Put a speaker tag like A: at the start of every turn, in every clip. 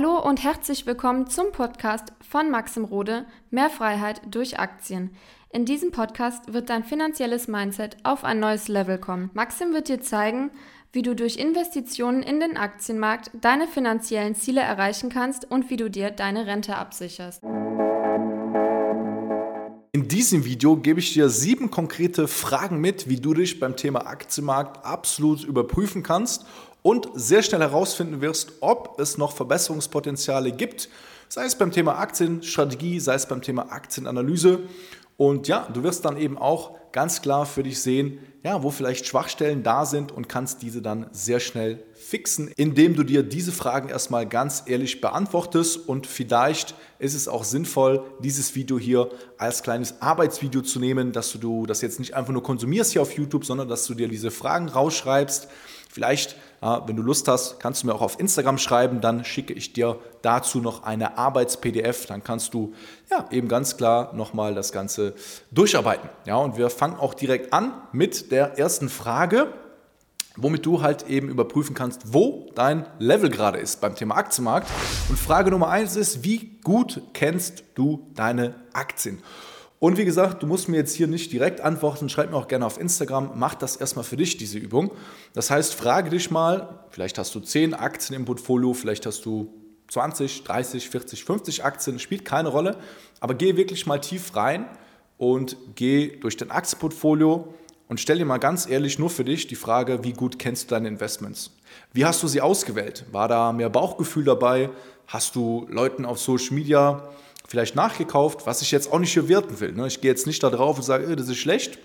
A: Hallo und herzlich willkommen zum Podcast von Maxim Rode Mehr Freiheit durch Aktien. In diesem Podcast wird dein finanzielles Mindset auf ein neues Level kommen. Maxim wird dir zeigen, wie du durch Investitionen in den Aktienmarkt deine finanziellen Ziele erreichen kannst und wie du dir deine Rente absicherst.
B: In diesem Video gebe ich dir sieben konkrete Fragen mit, wie du dich beim Thema Aktienmarkt absolut überprüfen kannst und sehr schnell herausfinden wirst, ob es noch Verbesserungspotenziale gibt, sei es beim Thema Aktienstrategie, sei es beim Thema Aktienanalyse. Und ja, du wirst dann eben auch ganz klar für dich sehen, ja, wo vielleicht Schwachstellen da sind und kannst diese dann sehr schnell fixen, indem du dir diese Fragen erstmal ganz ehrlich beantwortest und vielleicht ist es auch sinnvoll, dieses Video hier als kleines Arbeitsvideo zu nehmen, dass du das jetzt nicht einfach nur konsumierst hier auf YouTube, sondern dass du dir diese Fragen rausschreibst Vielleicht, wenn du Lust hast, kannst du mir auch auf Instagram schreiben, dann schicke ich dir dazu noch eine Arbeits-PDF, dann kannst du ja eben ganz klar nochmal das Ganze durcharbeiten. Ja, und wir fangen auch direkt an mit der ersten Frage, womit du halt eben überprüfen kannst, wo dein Level gerade ist beim Thema Aktienmarkt. Und Frage Nummer eins ist, wie gut kennst du deine Aktien? Und wie gesagt, du musst mir jetzt hier nicht direkt antworten, schreib mir auch gerne auf Instagram, mach das erstmal für dich, diese Übung. Das heißt, frage dich mal, vielleicht hast du 10 Aktien im Portfolio, vielleicht hast du 20, 30, 40, 50 Aktien, spielt keine Rolle, aber geh wirklich mal tief rein und geh durch dein Aktienportfolio und stell dir mal ganz ehrlich nur für dich die Frage, wie gut kennst du deine Investments? Wie hast du sie ausgewählt? War da mehr Bauchgefühl dabei? Hast du Leuten auf Social Media vielleicht nachgekauft, was ich jetzt auch nicht werten will. Ne? Ich gehe jetzt nicht da drauf und sage, das ist schlecht.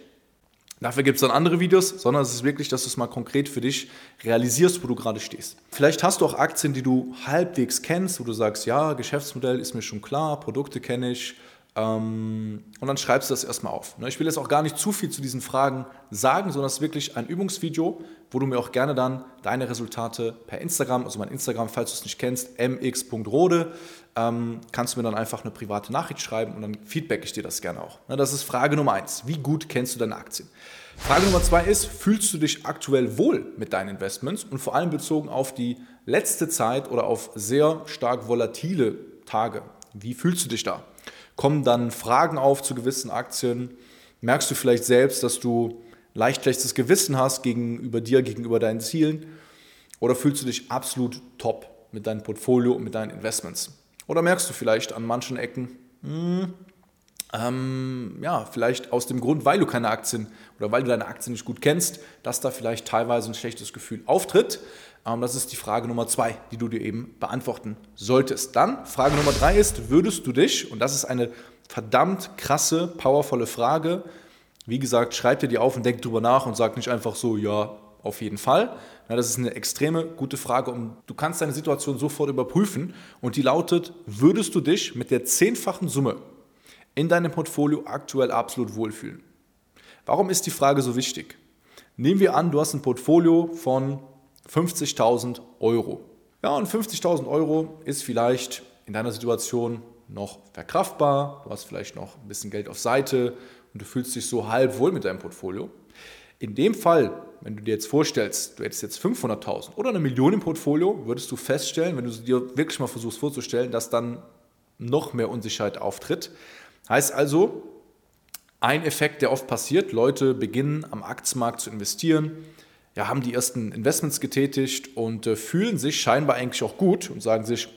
B: Dafür gibt es dann andere Videos, sondern es ist wirklich, dass du es mal konkret für dich realisierst, wo du gerade stehst. Vielleicht hast du auch Aktien, die du halbwegs kennst, wo du sagst, ja, Geschäftsmodell ist mir schon klar, Produkte kenne ich, und dann schreibst du das erstmal auf. Ne? Ich will jetzt auch gar nicht zu viel zu diesen Fragen sagen, sondern es ist wirklich ein Übungsvideo, wo du mir auch gerne dann deine Resultate per Instagram, also mein Instagram, falls du es nicht kennst, mx.rode, ähm, kannst du mir dann einfach eine private Nachricht schreiben und dann feedback ich dir das gerne auch. Ne? Das ist Frage Nummer eins. Wie gut kennst du deine Aktien? Frage Nummer zwei ist, fühlst du dich aktuell wohl mit deinen Investments und vor allem bezogen auf die letzte Zeit oder auf sehr stark volatile Tage? Wie fühlst du dich da? Kommen dann Fragen auf zu gewissen Aktien. Merkst du vielleicht selbst, dass du leicht schlechtes Gewissen hast gegenüber dir, gegenüber deinen Zielen? Oder fühlst du dich absolut top mit deinem Portfolio und mit deinen Investments? Oder merkst du vielleicht an manchen Ecken, hm, ähm, ja, vielleicht aus dem Grund, weil du keine Aktien oder weil du deine Aktien nicht gut kennst, dass da vielleicht teilweise ein schlechtes Gefühl auftritt. Ähm, das ist die Frage Nummer zwei, die du dir eben beantworten solltest. Dann Frage Nummer drei ist, würdest du dich, und das ist eine verdammt krasse, powervolle Frage, wie gesagt, schreib dir die auf und denk drüber nach und sag nicht einfach so, ja, auf jeden Fall. Ja, das ist eine extreme gute Frage und du kannst deine Situation sofort überprüfen und die lautet, würdest du dich mit der zehnfachen Summe in deinem Portfolio aktuell absolut wohlfühlen? Warum ist die Frage so wichtig? Nehmen wir an, du hast ein Portfolio von 50.000 Euro. Ja, und 50.000 Euro ist vielleicht in deiner Situation noch verkraftbar. Du hast vielleicht noch ein bisschen Geld auf Seite und du fühlst dich so halb wohl mit deinem Portfolio. In dem Fall, wenn du dir jetzt vorstellst, du hättest jetzt 500.000 oder eine Million im Portfolio, würdest du feststellen, wenn du dir wirklich mal versuchst vorzustellen, dass dann noch mehr Unsicherheit auftritt. Heißt also, ein Effekt, der oft passiert, Leute beginnen am Aktienmarkt zu investieren, ja, haben die ersten Investments getätigt und äh, fühlen sich scheinbar eigentlich auch gut und sagen sich,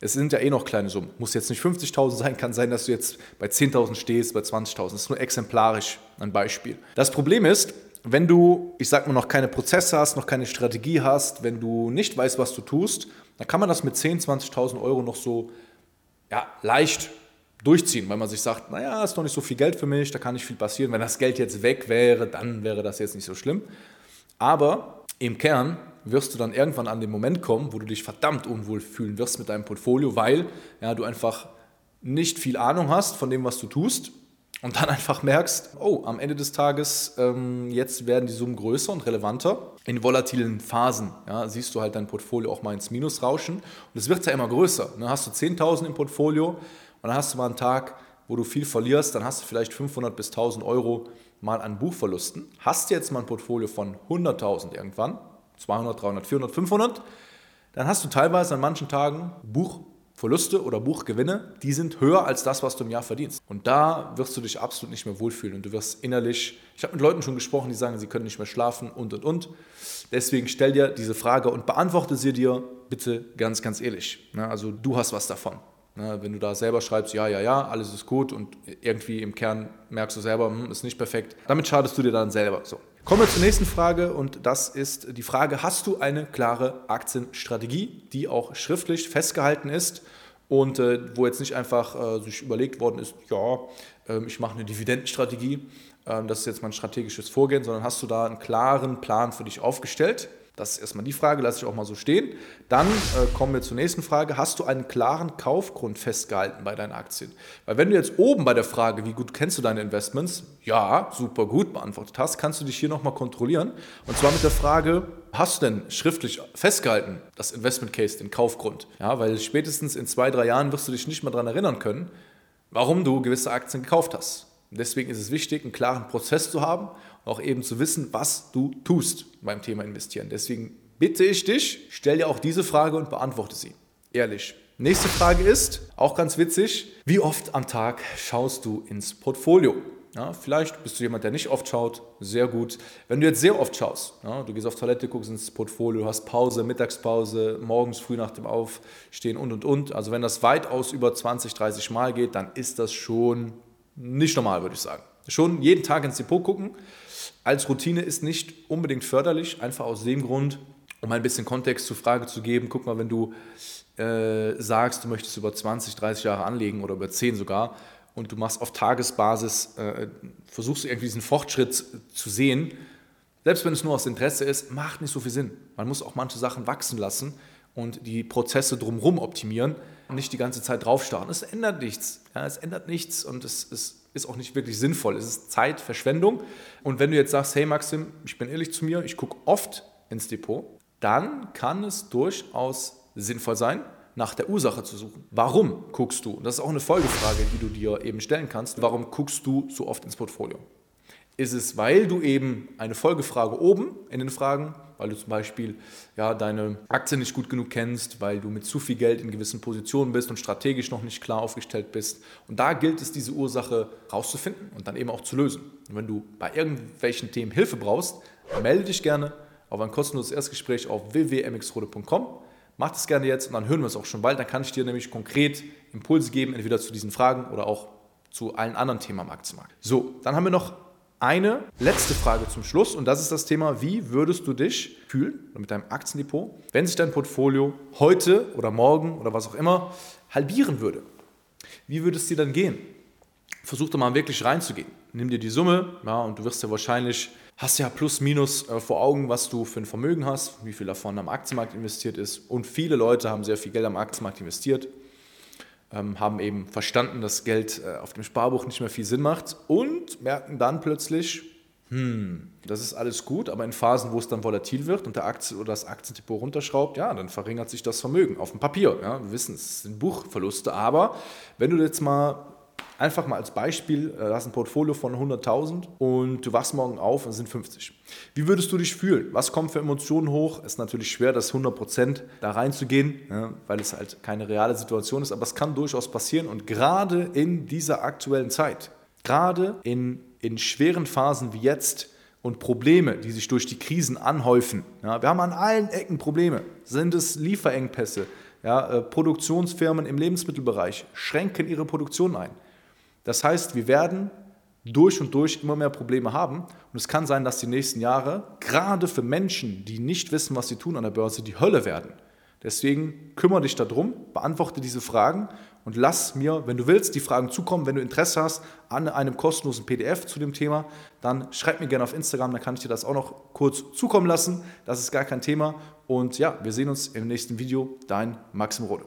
B: es sind ja eh noch kleine Summen. Muss jetzt nicht 50.000 sein, kann sein, dass du jetzt bei 10.000 stehst, bei 20.000. Das ist nur exemplarisch ein Beispiel. Das Problem ist, wenn du, ich sag mal, noch keine Prozesse hast, noch keine Strategie hast, wenn du nicht weißt, was du tust, dann kann man das mit 10.000, 20.000 Euro noch so ja, leicht durchziehen, weil man sich sagt, naja, ist noch nicht so viel Geld für mich, da kann nicht viel passieren. Wenn das Geld jetzt weg wäre, dann wäre das jetzt nicht so schlimm. Aber im Kern wirst du dann irgendwann an den Moment kommen, wo du dich verdammt unwohl fühlen wirst mit deinem Portfolio, weil ja, du einfach nicht viel Ahnung hast von dem, was du tust und dann einfach merkst, oh, am Ende des Tages, ähm, jetzt werden die Summen größer und relevanter. In volatilen Phasen ja, siehst du halt dein Portfolio auch mal ins Minus rauschen und es wird ja immer größer. Ne? Hast du 10.000 im Portfolio und dann hast du mal einen Tag, wo du viel verlierst, dann hast du vielleicht 500 bis 1.000 Euro mal an Buchverlusten. Hast jetzt mal ein Portfolio von 100.000 irgendwann, 200, 300, 400, 500, dann hast du teilweise an manchen Tagen Buchverluste oder Buchgewinne, die sind höher als das, was du im Jahr verdienst. Und da wirst du dich absolut nicht mehr wohlfühlen und du wirst innerlich, ich habe mit Leuten schon gesprochen, die sagen, sie können nicht mehr schlafen und und und. Deswegen stell dir diese Frage und beantworte sie dir bitte ganz, ganz ehrlich. Also du hast was davon. Wenn du da selber schreibst, ja, ja, ja, alles ist gut und irgendwie im Kern merkst du selber, hm, ist nicht perfekt, damit schadest du dir dann selber. So. Kommen wir zur nächsten Frage und das ist die Frage, hast du eine klare Aktienstrategie, die auch schriftlich festgehalten ist und äh, wo jetzt nicht einfach äh, sich überlegt worden ist, ja, äh, ich mache eine Dividendenstrategie, ähm, das ist jetzt mein strategisches Vorgehen, sondern hast du da einen klaren Plan für dich aufgestellt? Das ist erstmal die Frage, lasse ich auch mal so stehen. Dann äh, kommen wir zur nächsten Frage. Hast du einen klaren Kaufgrund festgehalten bei deinen Aktien? Weil wenn du jetzt oben bei der Frage, wie gut kennst du deine Investments, ja, super gut beantwortet hast, kannst du dich hier nochmal kontrollieren. Und zwar mit der Frage, hast du denn schriftlich festgehalten, das Investment Case, den Kaufgrund? Ja, weil spätestens in zwei, drei Jahren wirst du dich nicht mehr daran erinnern können, warum du gewisse Aktien gekauft hast. Deswegen ist es wichtig, einen klaren Prozess zu haben auch eben zu wissen, was du tust beim Thema Investieren. Deswegen bitte ich dich, stell dir auch diese Frage und beantworte sie. Ehrlich. Nächste Frage ist, auch ganz witzig, wie oft am Tag schaust du ins Portfolio? Ja, vielleicht bist du jemand, der nicht oft schaut, sehr gut. Wenn du jetzt sehr oft schaust, ja, du gehst auf Toilette, guckst ins Portfolio, hast Pause, Mittagspause, morgens früh nach dem Aufstehen und und und. Also wenn das weitaus über 20, 30 Mal geht, dann ist das schon nicht normal, würde ich sagen. Schon jeden Tag ins Depot gucken, als Routine ist nicht unbedingt förderlich, einfach aus dem Grund, um ein bisschen Kontext zur Frage zu geben. Guck mal, wenn du äh, sagst, du möchtest über 20, 30 Jahre anlegen oder über 10 sogar und du machst auf Tagesbasis, äh, versuchst du irgendwie diesen Fortschritt zu sehen, selbst wenn es nur aus Interesse ist, macht nicht so viel Sinn. Man muss auch manche Sachen wachsen lassen und die Prozesse drumherum optimieren und nicht die ganze Zeit draufstarren. Es ändert nichts. Ja, es ändert nichts und es ist ist auch nicht wirklich sinnvoll. Es ist Zeitverschwendung. Und wenn du jetzt sagst, hey Maxim, ich bin ehrlich zu mir, ich gucke oft ins Depot, dann kann es durchaus sinnvoll sein, nach der Ursache zu suchen. Warum guckst du? Und das ist auch eine Folgefrage, die du dir eben stellen kannst. Warum guckst du so oft ins Portfolio? Ist es, weil du eben eine Folgefrage oben in den Fragen weil du zum Beispiel ja, deine Aktien nicht gut genug kennst, weil du mit zu viel Geld in gewissen Positionen bist und strategisch noch nicht klar aufgestellt bist. Und da gilt es, diese Ursache rauszufinden und dann eben auch zu lösen. Und wenn du bei irgendwelchen Themen Hilfe brauchst, melde dich gerne auf ein kostenloses Erstgespräch auf www.mxrode.com. Mach das gerne jetzt und dann hören wir es auch schon bald. Dann kann ich dir nämlich konkret Impulse geben, entweder zu diesen Fragen oder auch zu allen anderen Themen am Aktienmarkt. So, dann haben wir noch eine letzte Frage zum Schluss und das ist das Thema, wie würdest du dich fühlen mit deinem Aktiendepot, wenn sich dein Portfolio heute oder morgen oder was auch immer halbieren würde? Wie würde es dir dann gehen? Versuch doch mal wirklich reinzugehen. Nimm dir die Summe ja, und du wirst ja wahrscheinlich, hast ja plus minus äh, vor Augen, was du für ein Vermögen hast, wie viel davon am Aktienmarkt investiert ist und viele Leute haben sehr viel Geld am Aktienmarkt investiert haben eben verstanden, dass Geld äh, auf dem Sparbuch nicht mehr viel Sinn macht und merken dann plötzlich, hm, das ist alles gut, aber in Phasen, wo es dann volatil wird und der Aktie oder das Aktiendepot runterschraubt, ja, dann verringert sich das Vermögen auf dem Papier. Ja. Wir wissen, es sind Buchverluste, aber wenn du jetzt mal einfach mal als Beispiel, äh, du hast ein Portfolio von 100.000 und du wachst morgen auf und es sind 50. Wie würdest du dich fühlen? Was kommt für Emotionen hoch? Es ist natürlich schwer, das 100% da reinzugehen, ja, weil es halt keine reale Situation ist, aber es kann durchaus passieren und gerade in dieser aktuellen Zeit, gerade in, in schweren Phasen wie jetzt, und Probleme, die sich durch die Krisen anhäufen. Ja, wir haben an allen Ecken Probleme. Sind es Lieferengpässe? Ja, äh, Produktionsfirmen im Lebensmittelbereich schränken ihre Produktion ein. Das heißt, wir werden durch und durch immer mehr Probleme haben. Und es kann sein, dass die nächsten Jahre gerade für Menschen, die nicht wissen, was sie tun an der Börse, die Hölle werden. Deswegen kümmere dich darum, beantworte diese Fragen und lass mir, wenn du willst, die Fragen zukommen. Wenn du Interesse hast an einem kostenlosen PDF zu dem Thema, dann schreib mir gerne auf Instagram, dann kann ich dir das auch noch kurz zukommen lassen. Das ist gar kein Thema. Und ja, wir sehen uns im nächsten Video. Dein Maxim Rode.